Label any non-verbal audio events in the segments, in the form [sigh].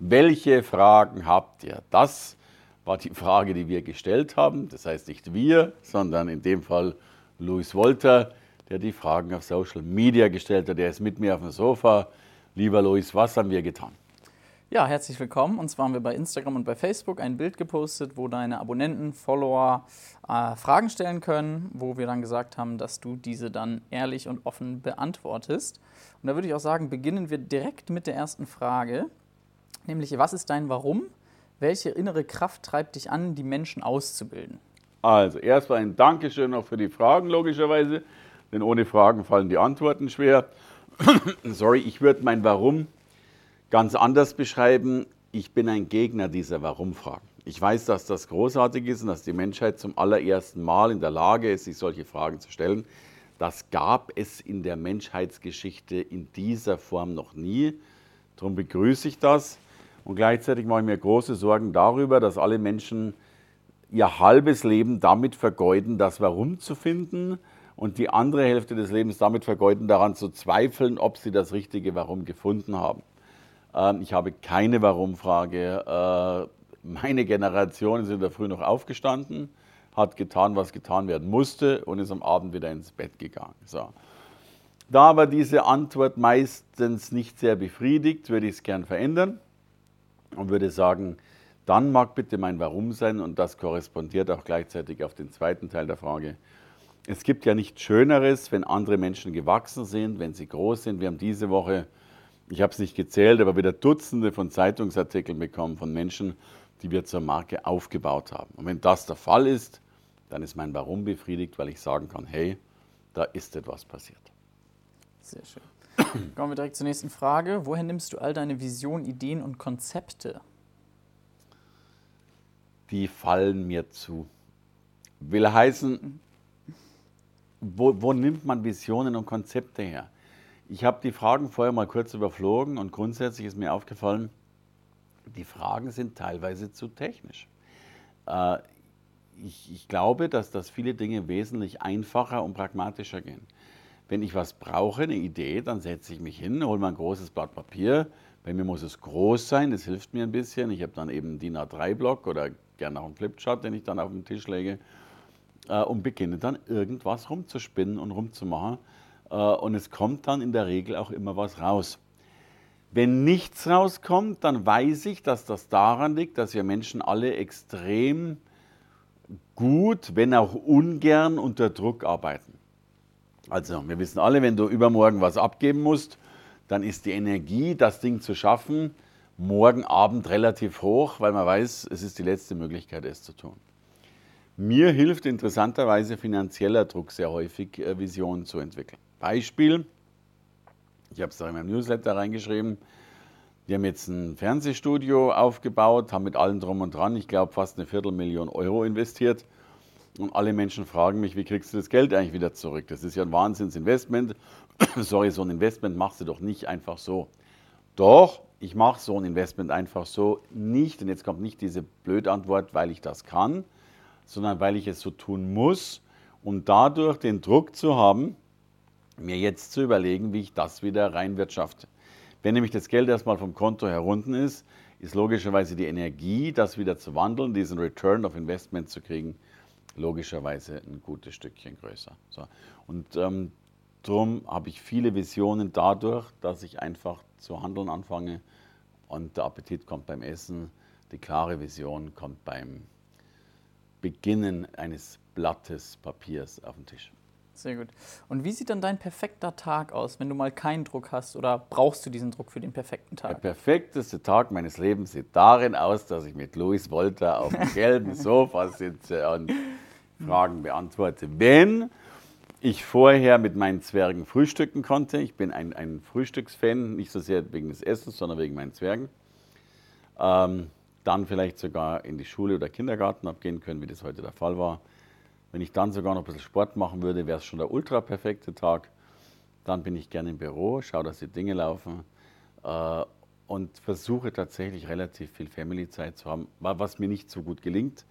welche Fragen habt ihr? Das war die Frage, die wir gestellt haben. Das heißt nicht wir, sondern in dem Fall Luis Wolter, der die Fragen auf Social Media gestellt hat. Der ist mit mir auf dem Sofa. Lieber Luis, was haben wir getan? Ja, herzlich willkommen. Und zwar haben wir bei Instagram und bei Facebook ein Bild gepostet, wo deine Abonnenten, Follower äh, Fragen stellen können, wo wir dann gesagt haben, dass du diese dann ehrlich und offen beantwortest. Und da würde ich auch sagen, beginnen wir direkt mit der ersten Frage, nämlich was ist dein Warum? Welche innere Kraft treibt dich an, die Menschen auszubilden? Also erstmal ein Dankeschön auch für die Fragen, logischerweise, denn ohne Fragen fallen die Antworten schwer. [coughs] Sorry, ich würde mein Warum ganz anders beschreiben. Ich bin ein Gegner dieser Warum-Fragen. Ich weiß, dass das großartig ist und dass die Menschheit zum allerersten Mal in der Lage ist, sich solche Fragen zu stellen. Das gab es in der Menschheitsgeschichte in dieser Form noch nie. Darum begrüße ich das. Und gleichzeitig mache ich mir große Sorgen darüber, dass alle Menschen ihr halbes Leben damit vergeuden, das Warum zu finden und die andere Hälfte des Lebens damit vergeuden, daran zu zweifeln, ob sie das richtige Warum gefunden haben. Ähm, ich habe keine Warum-Frage. Äh, meine Generation ist in der Früh noch aufgestanden, hat getan, was getan werden musste und ist am Abend wieder ins Bett gegangen. So. Da aber diese Antwort meistens nicht sehr befriedigt, würde ich es gern verändern und würde sagen, dann mag bitte mein Warum sein und das korrespondiert auch gleichzeitig auf den zweiten Teil der Frage. Es gibt ja nichts Schöneres, wenn andere Menschen gewachsen sind, wenn sie groß sind. Wir haben diese Woche ich habe es nicht gezählt, aber wieder Dutzende von Zeitungsartikeln bekommen von Menschen, die wir zur Marke aufgebaut haben. Und wenn das der Fall ist, dann ist mein Warum befriedigt, weil ich sagen kann, hey, da ist etwas passiert. Sehr schön. [coughs] Kommen wir direkt zur nächsten Frage. Woher nimmst du all deine Visionen, Ideen und Konzepte? Die fallen mir zu. Will heißen, wo, wo nimmt man Visionen und Konzepte her? Ich habe die Fragen vorher mal kurz überflogen und grundsätzlich ist mir aufgefallen, die Fragen sind teilweise zu technisch. Äh, ich, ich, glaube, dass, dass viele Dinge wesentlich einfacher und pragmatischer gehen. Wenn ich was brauche, eine Idee, dann setze ich mich hin, hole mir ein großes Blatt Papier. Bei mir muss es groß sein, das hilft mir ein bisschen. Ich habe dann eben DIN A3-Block oder gerne auch einen Flipchart, den ich dann auf den Tisch lege äh, und beginne dann irgendwas rumzuspinnen und rumzumachen äh, und es kommt dann in der Regel auch immer was raus. Wenn nichts rauskommt, dann weiß ich, dass das daran liegt, dass wir Menschen alle extrem gut, wenn auch ungern unter Druck arbeiten. Also, wir wissen alle, wenn du übermorgen was abgeben musst, dann ist die Energie, das Ding zu schaffen, morgen Abend relativ hoch, weil man weiß, es ist die letzte Möglichkeit, es zu tun. Mir hilft interessanterweise finanzieller Druck sehr häufig, äh, Visionen zu entwickeln. Beispiel, ich habe es da in meinem Newsletter reingeschrieben, wir haben jetzt ein Fernsehstudio aufgebaut, haben mit allem drum und dran, ich glaube, fast eine Viertelmillion Euro investiert. Und alle Menschen fragen mich, wie kriegst du das Geld eigentlich wieder zurück? Das ist ja ein Wahnsinnsinvestment. [coughs] Sorry, so ein Investment machst du doch nicht einfach so. Doch, ich mache so ein Investment einfach so nicht. Und jetzt kommt nicht diese Blödantwort, weil ich das kann, sondern weil ich es so tun muss, um dadurch den Druck zu haben, mir jetzt zu überlegen, wie ich das wieder reinwirtschafte. Wenn nämlich das Geld erstmal vom Konto herunten ist, ist logischerweise die Energie, das wieder zu wandeln, diesen Return of Investment zu kriegen, logischerweise ein gutes Stückchen größer. So. Und ähm, darum habe ich viele Visionen dadurch, dass ich einfach zu handeln anfange und der Appetit kommt beim Essen, die klare Vision kommt beim Beginnen eines Blattes Papiers auf dem Tisch. Sehr gut. Und wie sieht dann dein perfekter Tag aus, wenn du mal keinen Druck hast oder brauchst du diesen Druck für den perfekten Tag? Der perfekteste Tag meines Lebens sieht darin aus, dass ich mit Louis Wolter auf dem gelben [laughs] Sofa sitze und Fragen beantworte. Wenn ich vorher mit meinen Zwergen frühstücken konnte, ich bin ein, ein Frühstücksfan, nicht so sehr wegen des Essens, sondern wegen meinen Zwergen. Ähm, dann vielleicht sogar in die Schule oder Kindergarten abgehen können, wie das heute der Fall war. Wenn ich dann sogar noch ein bisschen Sport machen würde, wäre es schon der ultra perfekte Tag. Dann bin ich gerne im Büro, schaue, dass die Dinge laufen äh, und versuche tatsächlich relativ viel Family-Zeit zu haben, was mir nicht so gut gelingt.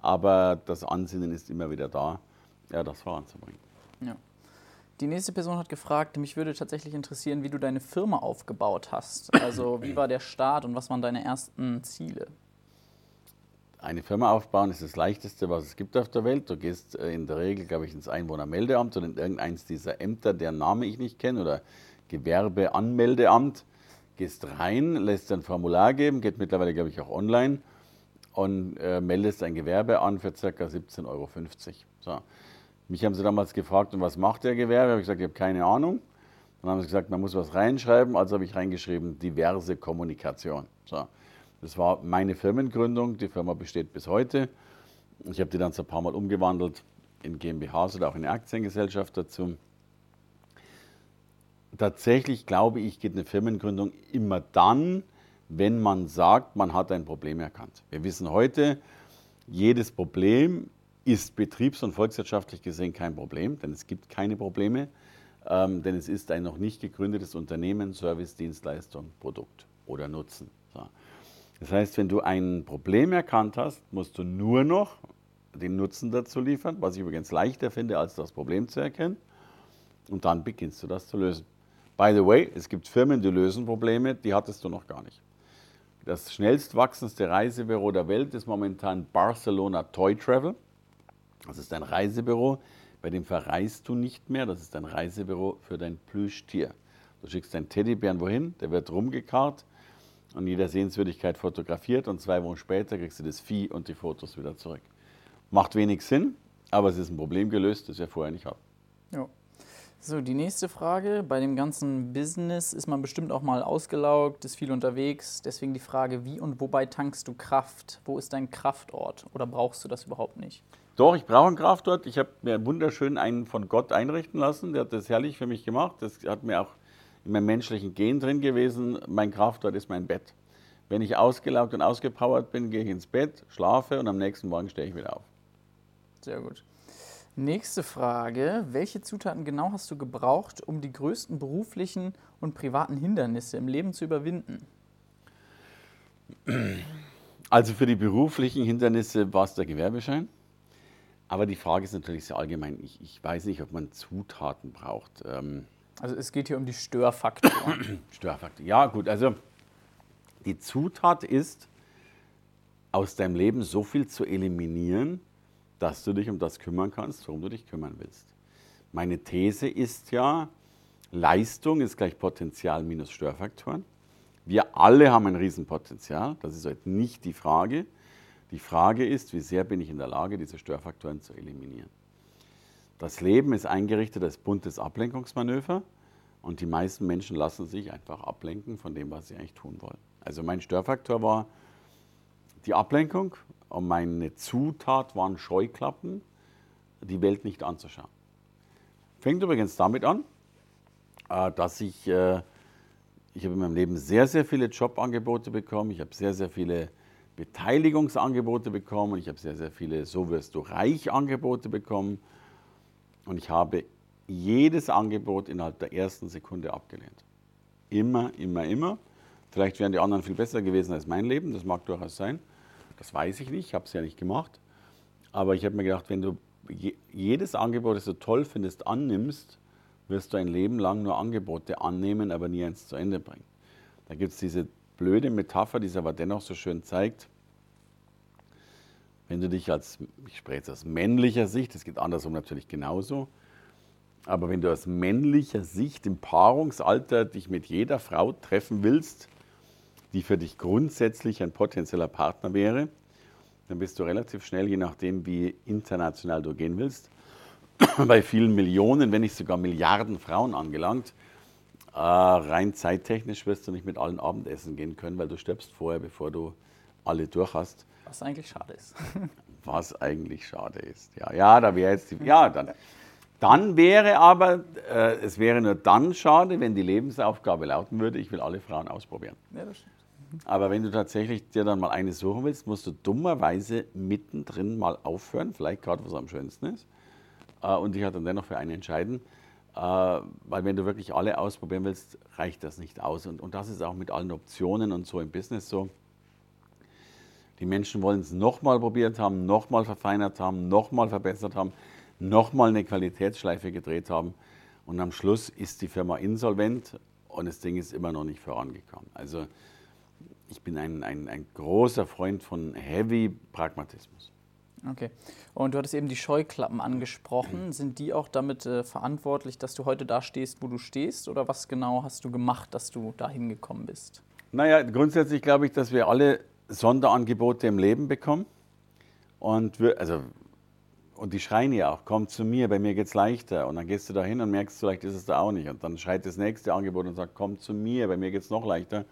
Aber das Ansinnen ist immer wieder da, ja, das voranzubringen. Ja. Die nächste Person hat gefragt, mich würde tatsächlich interessieren, wie du deine Firma aufgebaut hast. Also wie war der Start und was waren deine ersten Ziele? Eine Firma aufbauen ist das Leichteste, was es gibt auf der Welt. Du gehst äh, in der Regel, glaube ich, ins Einwohnermeldeamt oder in irgendeins dieser Ämter, deren Name ich nicht kenne, oder Gewerbeanmeldeamt. Gehst rein, lässt ein Formular geben, geht mittlerweile, glaube ich, auch online und äh, meldest ein Gewerbe an für ca. 17,50 Euro. So. Mich haben sie damals gefragt, und was macht der Gewerbe? Habe ich gesagt, ich habe keine Ahnung. Dann haben sie gesagt, man muss was reinschreiben. Also habe ich reingeschrieben, diverse Kommunikation. So. Das war meine Firmengründung. Die Firma besteht bis heute. Ich habe die dann so ein paar Mal umgewandelt in GmbHs oder auch in eine Aktiengesellschaft dazu. Tatsächlich glaube ich, geht eine Firmengründung immer dann, wenn man sagt, man hat ein Problem erkannt. Wir wissen heute, jedes Problem ist betriebs- und volkswirtschaftlich gesehen kein Problem, denn es gibt keine Probleme, ähm, denn es ist ein noch nicht gegründetes Unternehmen, Service, Dienstleistung, Produkt oder Nutzen. So. Das heißt, wenn du ein Problem erkannt hast, musst du nur noch den Nutzen dazu liefern, was ich übrigens leichter finde, als das Problem zu erkennen. Und dann beginnst du das zu lösen. By the way, es gibt Firmen, die lösen Probleme, die hattest du noch gar nicht. Das schnellst wachsendste Reisebüro der Welt ist momentan Barcelona Toy Travel. Das ist ein Reisebüro, bei dem verreist du nicht mehr. Das ist ein Reisebüro für dein Plüschtier. Du schickst deinen Teddybären wohin, der wird rumgekarrt und jeder Sehenswürdigkeit fotografiert und zwei Wochen später kriegst du das Vieh und die Fotos wieder zurück. Macht wenig Sinn, aber es ist ein Problem gelöst, das wir vorher nicht hatten. Ja. So, die nächste Frage. Bei dem ganzen Business ist man bestimmt auch mal ausgelaugt, ist viel unterwegs. Deswegen die Frage, wie und wobei tankst du Kraft? Wo ist dein Kraftort? Oder brauchst du das überhaupt nicht? Doch, ich brauche einen Kraftort. Ich habe mir wunderschön einen von Gott einrichten lassen. Der hat das herrlich für mich gemacht. Das hat mir auch in meinem menschlichen Gen drin gewesen. Mein Kraftort ist mein Bett. Wenn ich ausgelaugt und ausgepowert bin, gehe ich ins Bett, schlafe und am nächsten Morgen stehe ich wieder auf. Sehr gut. Nächste Frage. Welche Zutaten genau hast du gebraucht, um die größten beruflichen und privaten Hindernisse im Leben zu überwinden? Also für die beruflichen Hindernisse war es der Gewerbeschein. Aber die Frage ist natürlich sehr allgemein. Ich, ich weiß nicht, ob man Zutaten braucht. Ähm also es geht hier um die Störfaktoren. [clears throat] Störfaktoren. Ja, gut. Also die Zutat ist, aus deinem Leben so viel zu eliminieren, dass du dich um das kümmern kannst, worum du dich kümmern willst. Meine These ist ja, Leistung ist gleich Potenzial minus Störfaktoren. Wir alle haben ein Riesenpotenzial, das ist heute nicht die Frage. Die Frage ist, wie sehr bin ich in der Lage, diese Störfaktoren zu eliminieren. Das Leben ist eingerichtet als buntes Ablenkungsmanöver und die meisten Menschen lassen sich einfach ablenken von dem, was sie eigentlich tun wollen. Also mein Störfaktor war die Ablenkung und meine Zutat waren Scheuklappen, die Welt nicht anzuschauen. Fängt übrigens damit an, äh, dass ich, äh, ich habe in meinem Leben sehr, sehr viele Jobangebote bekommen, ich habe sehr, sehr viele Beteiligungsangebote bekommen, ich habe sehr, sehr viele So wirst du reich Angebote bekommen und ich habe jedes Angebot innerhalb der ersten Sekunde abgelehnt. Immer, immer, immer. Vielleicht wären die anderen viel besser gewesen als mein Leben, das mag durchaus sein. Das weiß ich nicht, ich habe es ja nicht gemacht. Aber ich habe mir gedacht, wenn du jedes Angebot, das du toll findest, annimmst, wirst du ein Leben lang nur Angebote annehmen, aber nie eins zu Ende bringen. Da gibt es diese blöde Metapher, die es aber dennoch so schön zeigt. Wenn du dich als, ich spreche jetzt aus männlicher Sicht, das geht andersrum natürlich genauso, aber wenn du aus männlicher Sicht im Paarungsalter dich mit jeder Frau treffen willst, die für dich grundsätzlich ein potenzieller Partner wäre, dann bist du relativ schnell, je nachdem, wie international du gehen willst, [clears throat] bei vielen Millionen, wenn nicht sogar Milliarden Frauen angelangt, äh, rein zeittechnisch wirst du nicht mit allen Abendessen gehen können, weil du stirbst vorher, bevor du alle durch hast. Was eigentlich schade ist. [laughs] Was eigentlich schade ist. Ja, ja da wäre jetzt die, ja, dann, dann wäre aber, äh, es wäre nur dann schade, wenn die Lebensaufgabe lauten würde, ich will alle Frauen ausprobieren. Ja, das stimmt. Aber wenn du tatsächlich dir dann mal eine suchen willst, musst du dummerweise mittendrin mal aufhören, vielleicht gerade was am schönsten ist, äh, und dich halt dann dennoch für eine entscheiden. Äh, weil wenn du wirklich alle ausprobieren willst, reicht das nicht aus. Und, und das ist auch mit allen Optionen und so im Business so. Die Menschen wollen es nochmal probiert haben, nochmal verfeinert haben, nochmal verbessert haben, nochmal eine Qualitätsschleife gedreht haben. Und am Schluss ist die Firma insolvent und das Ding ist immer noch nicht vorangekommen. Also ich bin ein, ein, ein großer Freund von Heavy Pragmatismus. Okay. Und du hattest eben die Scheuklappen angesprochen. [clears throat] Sind die auch damit äh, verantwortlich, dass du heute da stehst, wo du stehst? Oder was genau hast du gemacht, dass du dahin gekommen bist? Naja, grundsätzlich glaube ich, dass wir alle Sonderangebote im Leben bekommen. Und, wir, also, und die schreien ja auch, komm zu mir, bei mir geht es leichter. Und dann gehst du da hin und merkst, vielleicht ist es da auch nicht. Und dann schreit das nächste Angebot und sagt, komm zu mir, bei mir geht es noch leichter.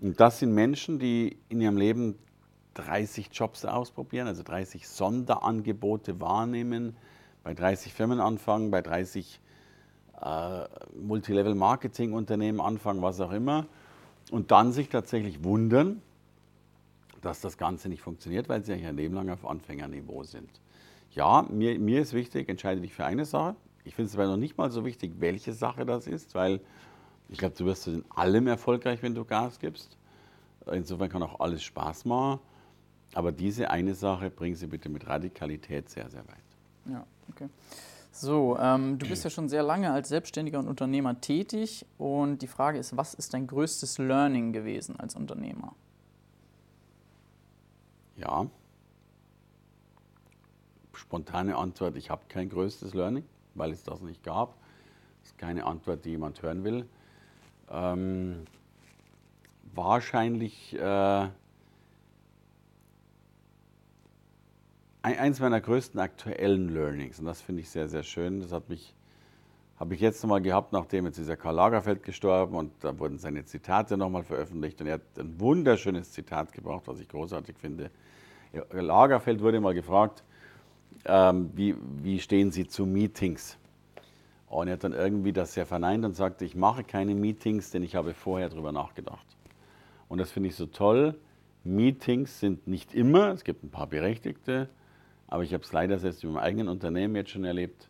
Und das sind Menschen, die in ihrem Leben 30 Jobs ausprobieren, also 30 Sonderangebote wahrnehmen, bei 30 Firmen anfangen, bei 30 äh, Multilevel-Marketing-Unternehmen anfangen, was auch immer, und dann sich tatsächlich wundern, dass das Ganze nicht funktioniert, weil sie ja ein Leben lang auf Anfängerniveau sind. Ja, mir, mir ist wichtig, entscheide dich für eine Sache. Ich finde es aber noch nicht mal so wichtig, welche Sache das ist, weil ich glaube, du wirst in allem erfolgreich, wenn du Gas gibst. Insofern kann auch alles Spaß machen. Aber diese eine Sache bringen Sie bitte mit Radikalität sehr, sehr weit. Ja, okay. So, ähm, du bist ja schon sehr lange als Selbstständiger und Unternehmer tätig und die Frage ist, was ist dein größtes Learning gewesen als Unternehmer? Ja. Spontane Antwort, ich habe kein größtes Learning, weil es das nicht gab. Das ist keine Antwort, die jemand hören will. Ähm, wahrscheinlich äh, eins meiner größten aktuellen Learnings, und das finde ich sehr, sehr schön, das hat mich, habe ich jetzt nochmal gehabt, nachdem jetzt dieser Karl Lagerfeld gestorben und da wurden seine Zitate nochmal veröffentlicht und er hat ein wunderschönes Zitat gebracht, was ich großartig finde. Lagerfeld wurde mal gefragt, ähm, wie, wie stehen Sie zu Meetings? Und er hat dann irgendwie das sehr verneint und sagte, ich mache keine Meetings, denn ich habe vorher darüber nachgedacht. Und das finde ich so toll. Meetings sind nicht immer, es gibt ein paar Berechtigte, aber ich habe es leider selbst in meinem eigenen Unternehmen jetzt schon erlebt.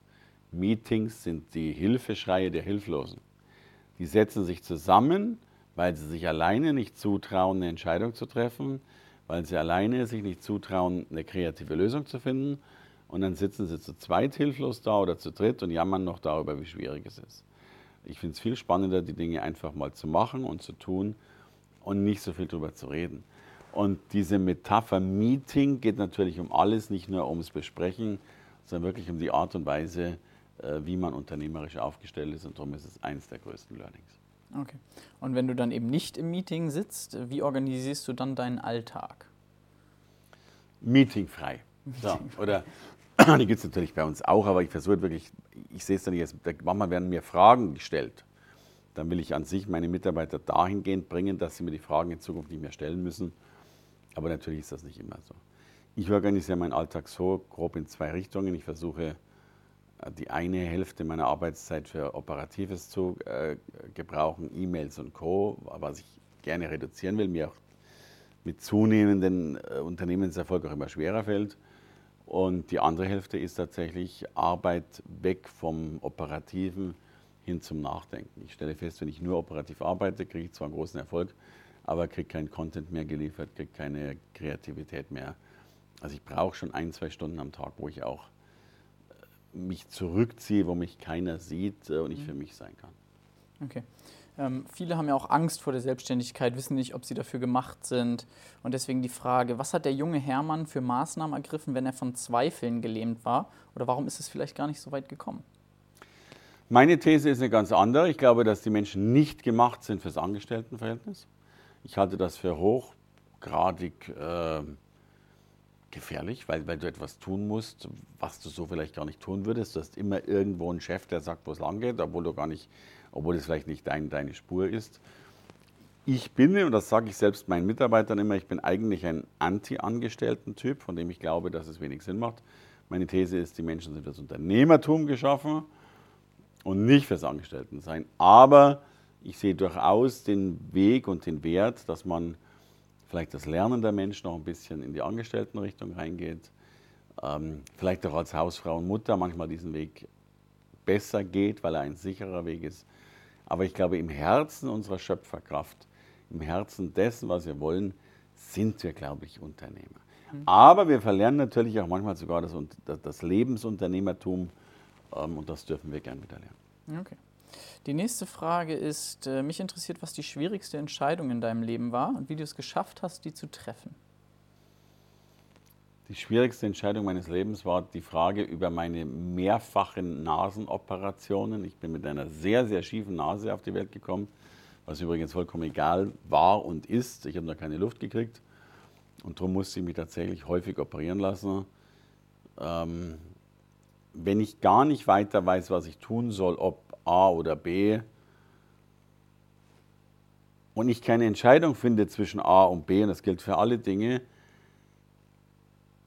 Meetings sind die Hilfeschreie der Hilflosen. Die setzen sich zusammen, weil sie sich alleine nicht zutrauen, eine Entscheidung zu treffen, weil sie alleine sich nicht zutrauen, eine kreative Lösung zu finden. Und dann sitzen sie zu zweit hilflos da oder zu dritt und jammern noch darüber, wie schwierig es ist. Ich finde es viel spannender, die Dinge einfach mal zu machen und zu tun und nicht so viel darüber zu reden. Und diese Metapher Meeting geht natürlich um alles, nicht nur ums Besprechen, sondern wirklich um die Art und Weise, wie man unternehmerisch aufgestellt ist. Und darum ist es eines der größten Learnings. Okay. Und wenn du dann eben nicht im Meeting sitzt, wie organisierst du dann deinen Alltag? Meetingfrei. So, oder [clears throat] die gibt es natürlich bei uns auch, aber ich versuche wirklich, ich sehe es dann jetzt, manchmal werden mir Fragen gestellt. Dann will ich an sich meine Mitarbeiter dahingehend bringen, dass sie mir die Fragen in Zukunft nicht mehr stellen müssen. Aber natürlich ist das nicht immer so. Ich organisiere meinen Alltag so grob in zwei Richtungen. Ich versuche die eine Hälfte meiner Arbeitszeit für Operatives zu äh, gebrauchen, E-Mails und Co., was ich gerne reduzieren will, mir auch mit zunehmendem äh, Unternehmenserfolg auch immer schwerer fällt. Und die andere Hälfte ist tatsächlich Arbeit weg vom Operativen hin zum Nachdenken. Ich stelle fest, wenn ich nur operativ arbeite, kriege ich zwar einen großen Erfolg, aber kriege keinen Content mehr geliefert, kriege keine Kreativität mehr. Also ich brauche schon ein, zwei Stunden am Tag, wo ich auch mich zurückziehe, wo mich keiner sieht äh, und ich für mich sein kann. Okay. Ähm, viele haben ja auch Angst vor der Selbstständigkeit, wissen nicht, ob sie dafür gemacht sind. Und deswegen die Frage, was hat der junge Hermann für Maßnahmen ergriffen, wenn er von Zweifeln gelähmt war? Oder warum ist es vielleicht gar nicht so weit gekommen? Meine These ist eine ganz andere. Ich glaube, dass die Menschen nicht gemacht sind fürs Angestelltenverhältnis. Ich halte das für hochgradig äh, gefährlich, weil, weil du etwas tun musst, was du so vielleicht gar nicht tun würdest. Du hast immer irgendwo einen Chef, der sagt, wo es lang geht, obwohl du gar nicht, obwohl es vielleicht nicht dein, deine Spur ist. Ich bin, und das sage ich selbst meinen Mitarbeitern immer, ich bin eigentlich ein Anti-Angestellten-Typ, von dem ich glaube, dass es wenig Sinn macht. Meine These ist, die Menschen sind fürs Unternehmertum geschaffen und nicht fürs Angestelltensein. Aber Ich sehe durchaus den Weg und den Wert, dass man vielleicht das Lernen der Menschen noch ein bisschen in die Angestelltenrichtung reingeht. Ähm, vielleicht auch als Hausfrau und Mutter manchmal diesen Weg besser geht, weil er ein sicherer Weg ist. Aber ich glaube, im Herzen unserer Schöpferkraft, im Herzen dessen, was wir wollen, sind wir, glaube ich, Unternehmer. Mhm. Aber wir verlernen natürlich auch manchmal sogar das, das Lebensunternehmertum ähm, und das dürfen wir gern wieder lernen. Okay. Die nächste Frage ist, äh, mich interessiert, was die schwierigste Entscheidung in deinem Leben war und wie du es geschafft hast, die zu treffen. Die schwierigste Entscheidung meines Lebens war die Frage über meine mehrfachen Nasenoperationen. Ich bin mit einer sehr, sehr schiefen Nase auf die Welt gekommen, was übrigens vollkommen egal war und ist. Ich habe noch keine Luft gekriegt und darum musste ich mich tatsächlich häufig operieren lassen. Ähm, wenn ich gar nicht weiter weiß, was ich tun soll, ob A oder B, und ich keine Entscheidung finde zwischen A und B, und das gilt für alle Dinge,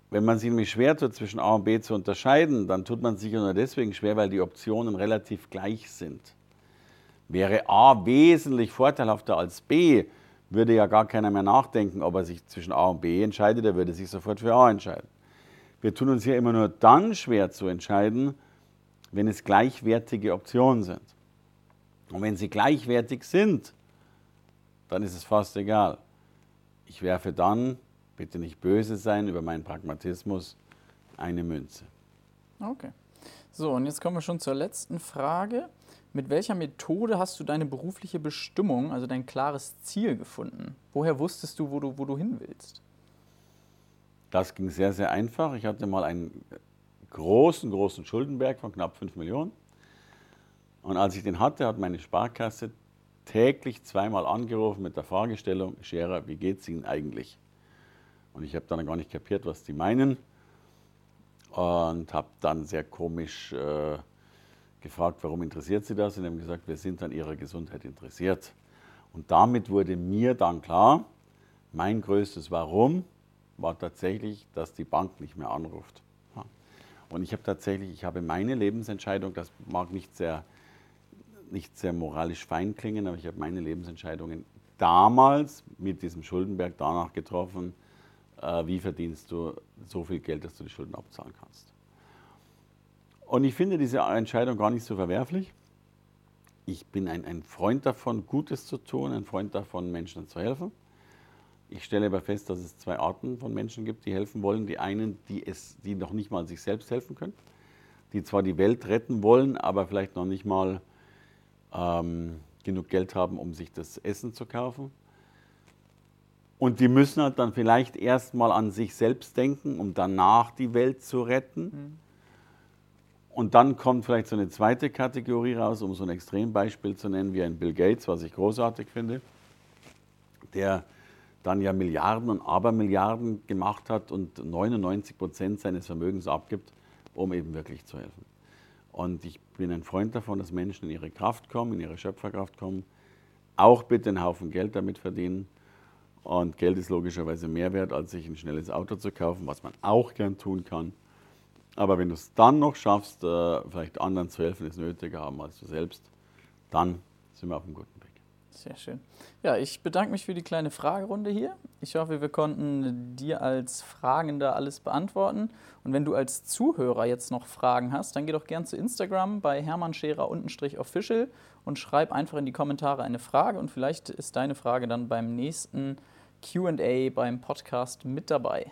wenn man sich nämlich schwer tut, zwischen A und B zu unterscheiden, dann tut man sich nur deswegen schwer, weil die Optionen relativ gleich sind. Wäre A wesentlich vorteilhafter als B, würde ja gar keiner mehr nachdenken, ob er sich zwischen A und B entscheidet, er würde sich sofort für A entscheiden. Wir tun uns hier immer nur dann schwer zu entscheiden, wenn es gleichwertige Optionen sind. Und wenn sie gleichwertig sind, dann ist es fast egal. Ich werfe dann, bitte nicht böse sein über meinen Pragmatismus, eine Münze. Okay. So, und jetzt kommen wir schon zur letzten Frage. Mit welcher Methode hast du deine berufliche Bestimmung, also dein klares Ziel gefunden? Woher wusstest du, wo du, wo du hin willst? Das ging sehr, sehr einfach. Ich hatte mal einen großen, großen Schuldenberg von knapp 5 Millionen. Und als ich den hatte, hat meine Sparkasse täglich zweimal angerufen mit der Fragestellung, Scherer, wie geht es Ihnen eigentlich? Und ich habe dann gar nicht kapiert, was die meinen. Und habe dann sehr komisch äh, gefragt, warum interessiert Sie das? Und haben gesagt, wir sind an Ihrer Gesundheit interessiert. Und damit wurde mir dann klar, mein größtes Warum war tatsächlich, dass die Bank nicht mehr anruft. Und ich habe tatsächlich, ich habe meine Lebensentscheidung, das mag nicht sehr, nicht sehr moralisch fein klingen, aber ich habe meine Lebensentscheidungen damals mit diesem Schuldenberg danach getroffen, äh, wie verdienst du so viel Geld, dass du die Schulden abzahlen kannst. Und ich finde diese Entscheidung gar nicht so verwerflich. Ich bin ein, ein Freund davon, Gutes zu tun, ein Freund davon, Menschen zu helfen. Ich stelle aber fest, dass es zwei Arten von Menschen gibt, die helfen wollen. Die einen, die, es, die noch nicht mal sich selbst helfen können, die zwar die Welt retten wollen, aber vielleicht noch nicht mal ähm, genug Geld haben, um sich das Essen zu kaufen. Und die müssen halt dann vielleicht erst mal an sich selbst denken, um danach die Welt zu retten. Mhm. Und dann kommt vielleicht so eine zweite Kategorie raus, um so ein Extrembeispiel zu nennen, wie ein Bill Gates, was ich großartig finde, der dann ja Milliarden und Abermilliarden gemacht hat und 99 Prozent seines Vermögens abgibt, um eben wirklich zu helfen. Und ich bin ein Freund davon, dass Menschen in ihre Kraft kommen, in ihre Schöpferkraft kommen, auch bitte einen Haufen Geld damit verdienen. Und Geld ist logischerweise mehr wert, als sich ein schnelles Auto zu kaufen, was man auch gern tun kann. Aber wenn du es dann noch schaffst, äh, vielleicht anderen zu helfen, es nötiger haben als du selbst, dann sind wir auf einem guten. Sehr schön. Ja, ich bedanke mich für die kleine Fragerunde hier. Ich hoffe, wir konnten dir als Fragender alles beantworten. Und wenn du als Zuhörer jetzt noch Fragen hast, dann geh doch gern zu Instagram bei Hermann Scherer official und schreib einfach in die Kommentare eine Frage und vielleicht ist deine Frage dann beim nächsten QA beim Podcast mit dabei.